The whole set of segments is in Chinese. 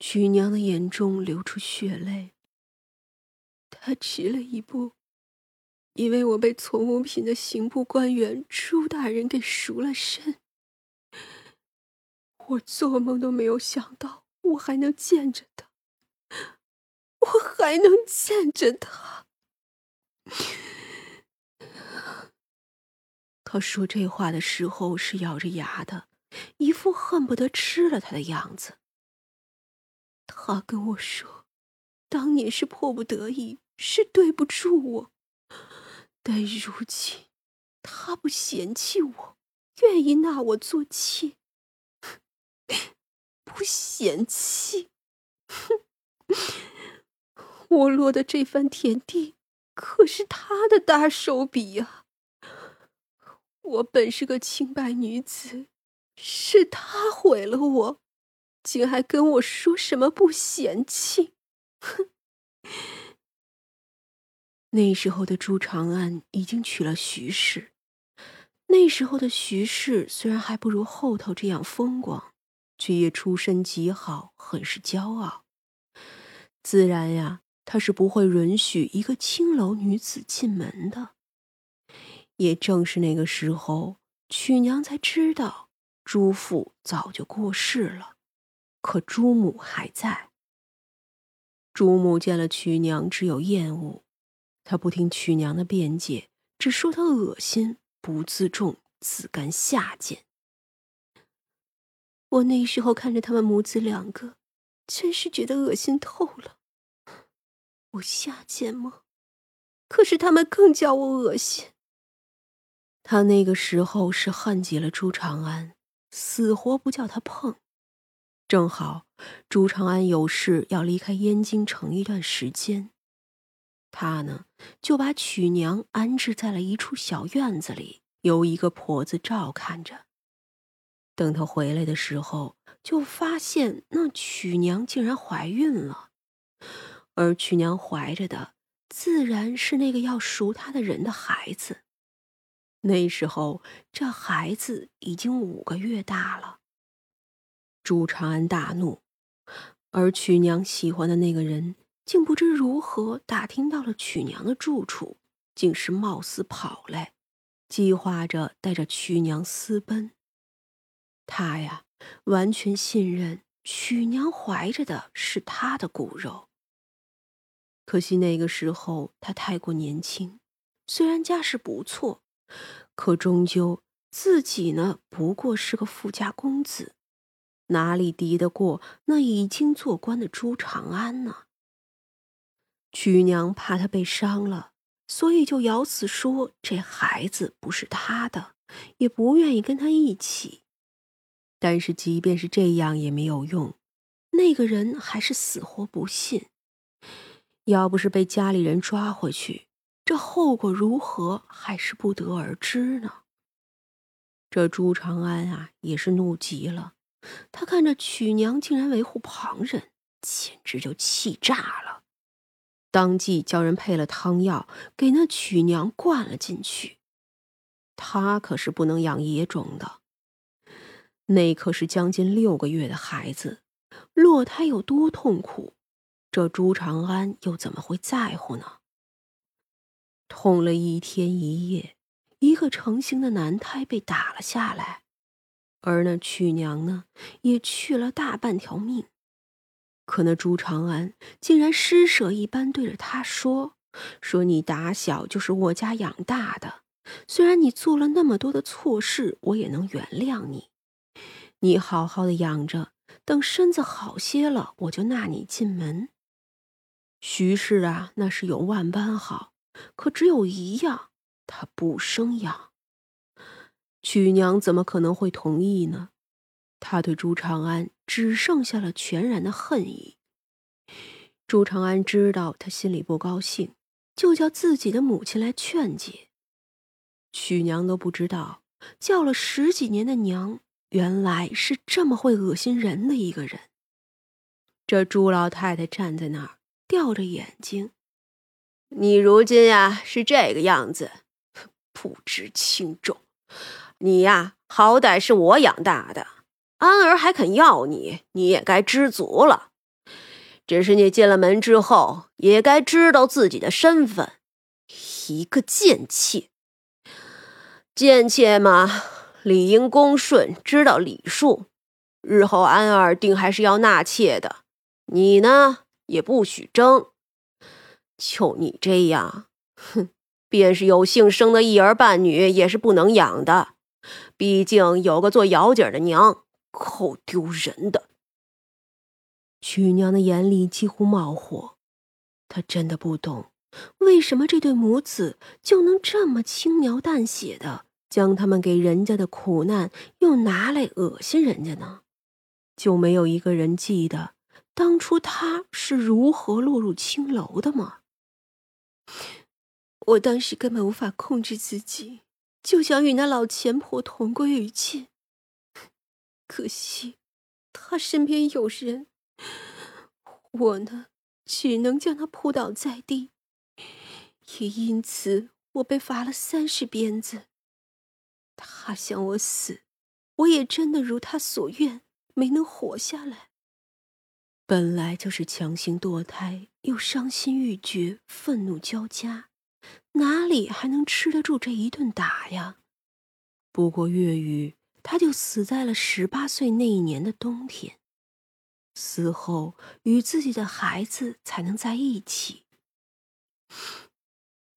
曲娘的眼中流出血泪。她迟了一步，因为我被从五品的刑部官员朱大人给赎了身。我做梦都没有想到，我还能见着他，我还能见着他。他说这话的时候是咬着牙的，一副恨不得吃了他的样子。他跟我说，当年是迫不得已，是对不住我，但如今他不嫌弃我，愿意纳我做妾。不嫌弃，我落的这番田地，可是他的大手笔呀。我本是个清白女子，是他毁了我，竟还跟我说什么不嫌弃，哼！那时候的朱长安已经娶了徐氏，那时候的徐氏虽然还不如后头这样风光。却也出身极好，很是骄傲。自然呀，他是不会允许一个青楼女子进门的。也正是那个时候，曲娘才知道朱父早就过世了，可朱母还在。朱母见了曲娘，只有厌恶。她不听曲娘的辩解，只说她恶心、不自重、自甘下贱。我那时候看着他们母子两个，真是觉得恶心透了。我下贱吗？可是他们更叫我恶心。他那个时候是恨极了朱长安，死活不叫他碰。正好朱长安有事要离开燕京城一段时间，他呢就把曲娘安置在了一处小院子里，由一个婆子照看着。等他回来的时候，就发现那曲娘竟然怀孕了，而曲娘怀着的自然是那个要赎她的人的孩子。那时候这孩子已经五个月大了。朱长安大怒，而曲娘喜欢的那个人竟不知如何打听到了曲娘的住处，竟是冒死跑来，计划着带着曲娘私奔。他呀，完全信任曲娘怀着的是他的骨肉。可惜那个时候他太过年轻，虽然家世不错，可终究自己呢不过是个富家公子，哪里敌得过那已经做官的朱长安呢？曲娘怕他被伤了，所以就咬死说这孩子不是他的，也不愿意跟他一起。但是，即便是这样也没有用，那个人还是死活不信。要不是被家里人抓回去，这后果如何还是不得而知呢？这朱长安啊，也是怒极了。他看着曲娘竟然维护旁人，简直就气炸了，当即叫人配了汤药给那曲娘灌了进去。他可是不能养野种的。那可是将近六个月的孩子，落胎有多痛苦，这朱长安又怎么会在乎呢？痛了一天一夜，一个成型的男胎被打了下来，而那曲娘呢，也去了大半条命。可那朱长安竟然施舍一般对着他说：“说你打小就是我家养大的，虽然你做了那么多的错事，我也能原谅你。”你好好的养着，等身子好些了，我就纳你进门。徐氏啊，那是有万般好，可只有一样，他不生养。曲娘怎么可能会同意呢？她对朱长安只剩下了全然的恨意。朱长安知道他心里不高兴，就叫自己的母亲来劝解。曲娘都不知道，叫了十几年的娘。原来是这么会恶心人的一个人。这朱老太太站在那儿，吊着眼睛。你如今呀是这个样子，不知轻重。你呀，好歹是我养大的，安儿还肯要你，你也该知足了。只是你进了门之后，也该知道自己的身份。一个贱妾，贱妾嘛，理应恭顺，知道礼数。日后安儿定还是要纳妾的，你呢，也不许争。就你这样，哼，便是有幸生的一儿半女，也是不能养的。毕竟有个做窑姐的娘，够丢人的。曲娘的眼里几乎冒火，她真的不懂，为什么这对母子就能这么轻描淡写的将他们给人家的苦难又拿来恶心人家呢？就没有一个人记得当初他是如何落入青楼的吗？我当时根本无法控制自己，就想与那老钱婆同归于尽。可惜，他身边有人，我呢，只能将他扑倒在地。也因此，我被罚了三十鞭子。他想我死，我也真的如他所愿。没能活下来，本来就是强行堕胎，又伤心欲绝，愤怒交加，哪里还能吃得住这一顿打呀？不过月雨，他就死在了十八岁那一年的冬天，死后与自己的孩子才能在一起。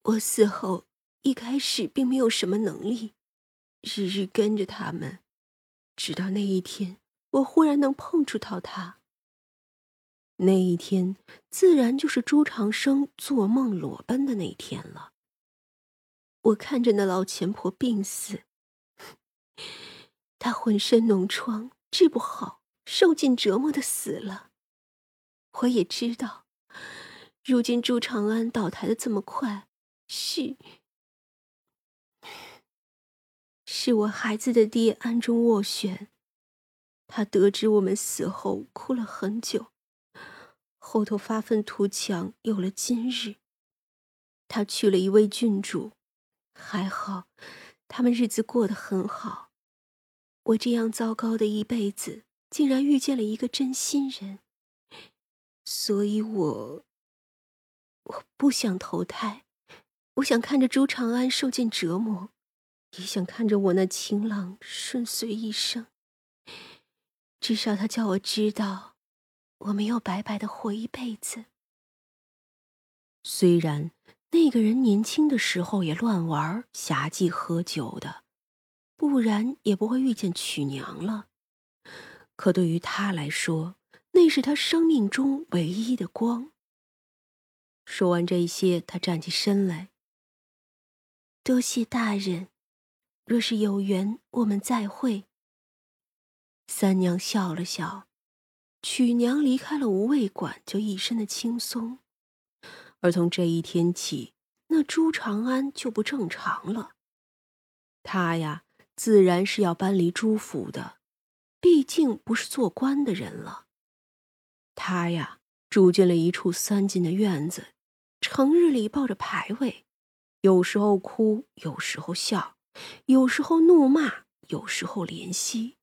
我死后一开始并没有什么能力，日日跟着他们，直到那一天。我忽然能碰触到他。那一天，自然就是朱长生做梦裸奔的那一天了。我看着那老钱婆病死，她浑身脓疮，治不好，受尽折磨的死了。我也知道，如今朱长安倒台的这么快，是是我孩子的爹暗中斡旋。他得知我们死后，哭了很久，后头发愤图强，有了今日。他娶了一位郡主，还好，他们日子过得很好。我这样糟糕的一辈子，竟然遇见了一个真心人，所以我我不想投胎，我想看着朱长安受尽折磨，也想看着我那情郎顺遂一生。至少他叫我知道，我没有白白的活一辈子。虽然那个人年轻的时候也乱玩、侠妓、喝酒的，不然也不会遇见曲娘了。可对于他来说，那是他生命中唯一的光。说完这些，他站起身来，多谢大人。若是有缘，我们再会。三娘笑了笑，曲娘离开了无味馆，就一身的轻松。而从这一天起，那朱长安就不正常了。他呀，自然是要搬离朱府的，毕竟不是做官的人了。他呀，住进了一处三进的院子，成日里抱着牌位，有时候哭，有时候笑，有时候怒骂，有时候怜惜。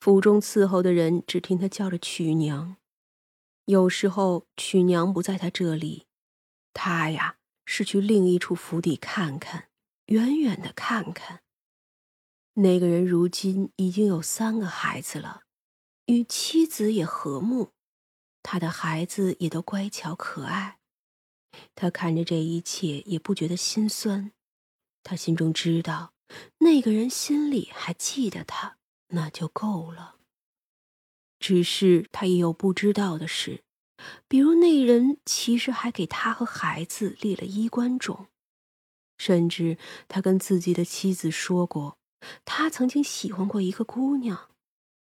府中伺候的人只听他叫着曲娘，有时候曲娘不在他这里，他呀是去另一处府邸看看，远远的看看。那个人如今已经有三个孩子了，与妻子也和睦，他的孩子也都乖巧可爱。他看着这一切也不觉得心酸，他心中知道，那个人心里还记得他。那就够了。只是他也有不知道的事，比如那人其实还给他和孩子立了衣冠冢，甚至他跟自己的妻子说过，他曾经喜欢过一个姑娘，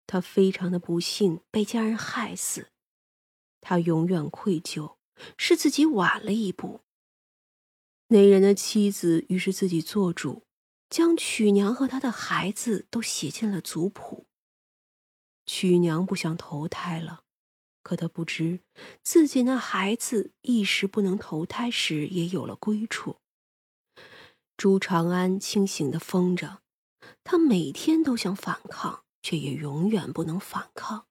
他非常的不幸被家人害死，他永远愧疚，是自己晚了一步。那人的妻子于是自己做主。将曲娘和她的孩子都写进了族谱。曲娘不想投胎了，可她不知自己那孩子一时不能投胎时也有了归处。朱长安清醒的疯着，他每天都想反抗，却也永远不能反抗。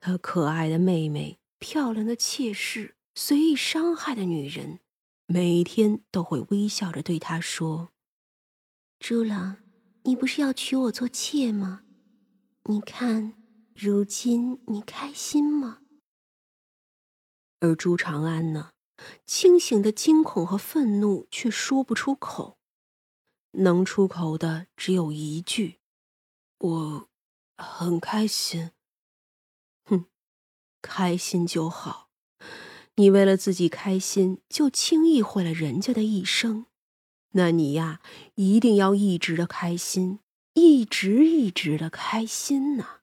他可爱的妹妹漂亮的妾室、随意伤害的女人，每天都会微笑着对他说：“朱郎，你不是要娶我做妾吗？你看，如今你开心吗？”而朱长安呢，清醒的惊恐和愤怒却说不出口，能出口的只有一句：“我很开心。”哼，开心就好。你为了自己开心，就轻易毁了人家的一生。那你呀，一定要一直的开心，一直一直的开心呢。